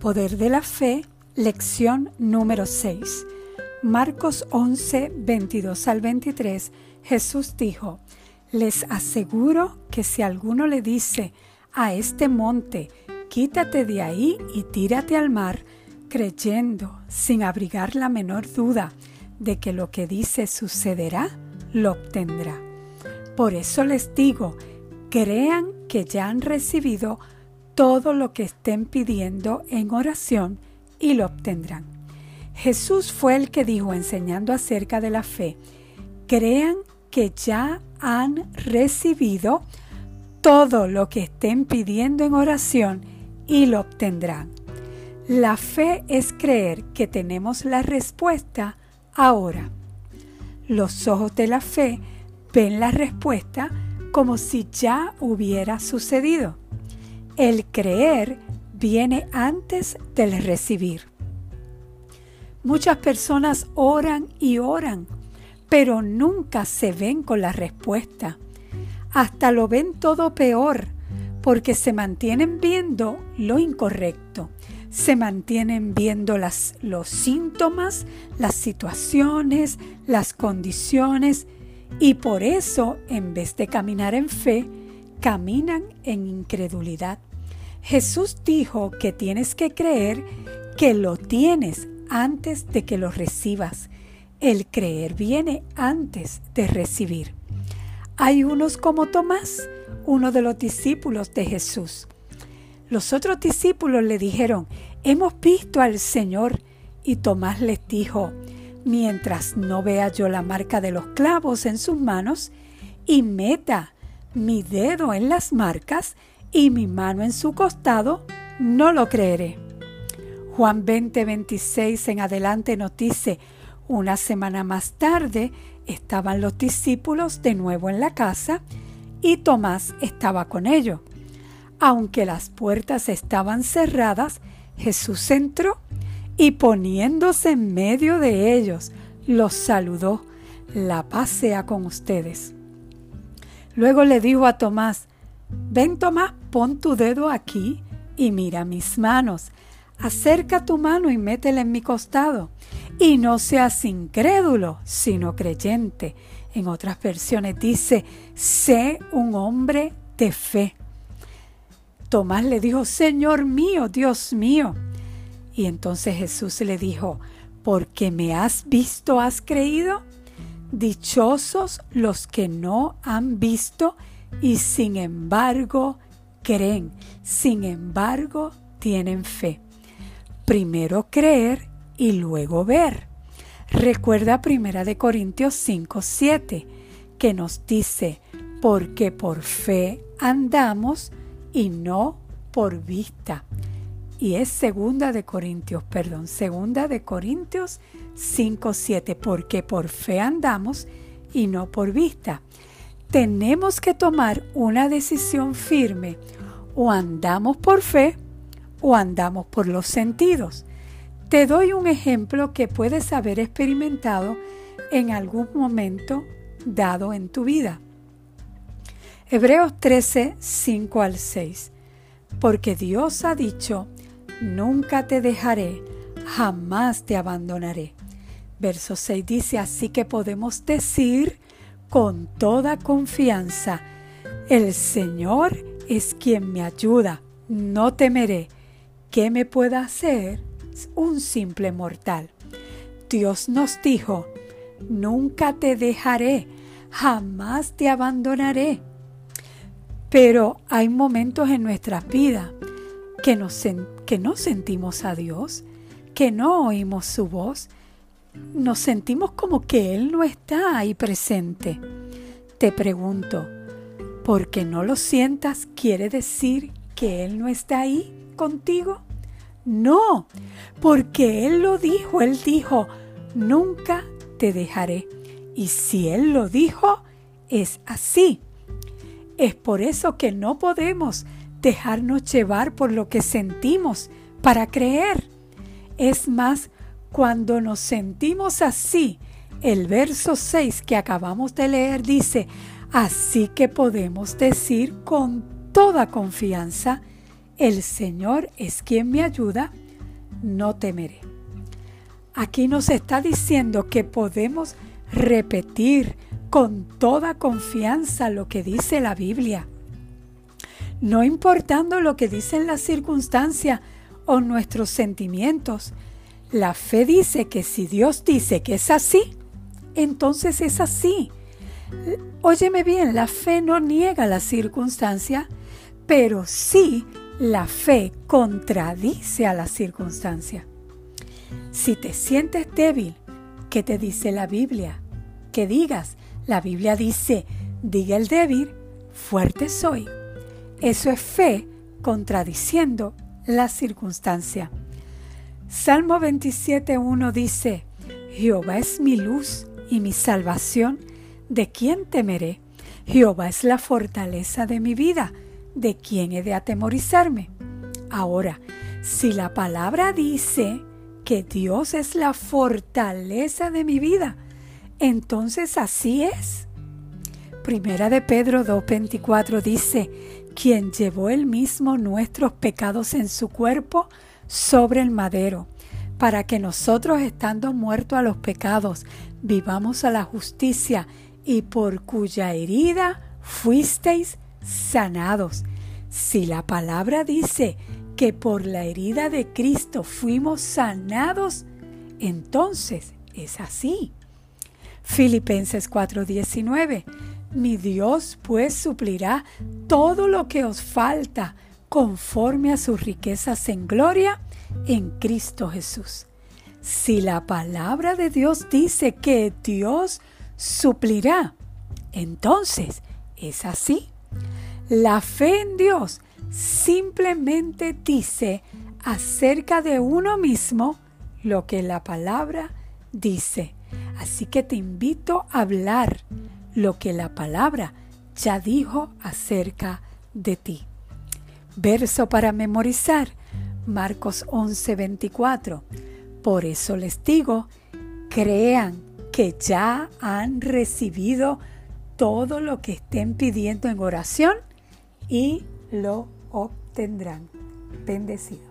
poder de la fe, lección número 6. Marcos 11, 22 al 23, Jesús dijo, Les aseguro que si alguno le dice a este monte, quítate de ahí y tírate al mar, creyendo, sin abrigar la menor duda, de que lo que dice sucederá, lo obtendrá. Por eso les digo, crean que ya han recibido todo lo que estén pidiendo en oración y lo obtendrán. Jesús fue el que dijo enseñando acerca de la fe, crean que ya han recibido todo lo que estén pidiendo en oración y lo obtendrán. La fe es creer que tenemos la respuesta ahora. Los ojos de la fe ven la respuesta como si ya hubiera sucedido. El creer viene antes del recibir. Muchas personas oran y oran, pero nunca se ven con la respuesta. Hasta lo ven todo peor, porque se mantienen viendo lo incorrecto. Se mantienen viendo los síntomas, las situaciones, las condiciones, y por eso, en vez de caminar en fe, caminan en incredulidad. Jesús dijo que tienes que creer que lo tienes antes de que lo recibas. El creer viene antes de recibir. Hay unos como Tomás, uno de los discípulos de Jesús. Los otros discípulos le dijeron, hemos visto al Señor. Y Tomás les dijo, mientras no vea yo la marca de los clavos en sus manos y meta mi dedo en las marcas y mi mano en su costado, no lo creeré. Juan 20, 26 en adelante nos dice, una semana más tarde estaban los discípulos de nuevo en la casa y Tomás estaba con ellos. Aunque las puertas estaban cerradas, Jesús entró y poniéndose en medio de ellos, los saludó. La paz sea con ustedes. Luego le dijo a Tomás, ven Tomás, pon tu dedo aquí y mira mis manos. Acerca tu mano y métela en mi costado. Y no seas incrédulo, sino creyente. En otras versiones dice, sé un hombre de fe. Tomás le dijo, Señor mío, Dios mío. Y entonces Jesús le dijo, porque me has visto, has creído. Dichosos los que no han visto y sin embargo creen, sin embargo tienen fe. Primero creer y luego ver. Recuerda Primera de Corintios 5, 7, que nos dice, porque por fe andamos y no por vista. Y es segunda de Corintios, perdón, segunda de Corintios 5, 7, porque por fe andamos y no por vista tenemos que tomar una decisión firme. O andamos por fe o andamos por los sentidos. Te doy un ejemplo que puedes haber experimentado en algún momento dado en tu vida. Hebreos 13, 5 al 6. Porque Dios ha dicho, nunca te dejaré, jamás te abandonaré. Verso 6 dice, así que podemos decir, con toda confianza. El Señor es quien me ayuda, no temeré. ¿Qué me pueda hacer un simple mortal? Dios nos dijo, nunca te dejaré, jamás te abandonaré. Pero hay momentos en nuestras vidas que, que no sentimos a Dios, que no oímos su voz, nos sentimos como que Él no está ahí presente. Te pregunto, ¿por qué no lo sientas quiere decir que Él no está ahí contigo? No, porque Él lo dijo, Él dijo, nunca te dejaré. Y si Él lo dijo, es así. Es por eso que no podemos dejarnos llevar por lo que sentimos para creer. Es más, cuando nos sentimos así, el verso 6 que acabamos de leer dice, así que podemos decir con toda confianza, el Señor es quien me ayuda, no temeré. Aquí nos está diciendo que podemos repetir con toda confianza lo que dice la Biblia. No importando lo que dicen las circunstancias o nuestros sentimientos, la fe dice que si Dios dice que es así, entonces es así. Óyeme bien, la fe no niega la circunstancia, pero sí la fe contradice a la circunstancia. Si te sientes débil, ¿qué te dice la Biblia? Que digas, la Biblia dice, diga el débil, fuerte soy. Eso es fe contradiciendo la circunstancia. Salmo 27.1 dice, Jehová es mi luz y mi salvación, ¿de quién temeré? Jehová es la fortaleza de mi vida, ¿de quién he de atemorizarme? Ahora, si la palabra dice que Dios es la fortaleza de mi vida, entonces así es. Primera de Pedro 2.24 dice, quien llevó el mismo nuestros pecados en su cuerpo sobre el madero, para que nosotros, estando muertos a los pecados, vivamos a la justicia, y por cuya herida fuisteis sanados. Si la palabra dice que por la herida de Cristo fuimos sanados, entonces es así. Filipenses 4:19 Mi Dios pues suplirá todo lo que os falta conforme a sus riquezas en gloria en Cristo Jesús. Si la palabra de Dios dice que Dios suplirá, entonces es así. La fe en Dios simplemente dice acerca de uno mismo lo que la palabra dice. Así que te invito a hablar lo que la palabra ya dijo acerca de ti. Verso para memorizar, Marcos 11:24. Por eso les digo, crean que ya han recibido todo lo que estén pidiendo en oración y lo obtendrán. Bendecido.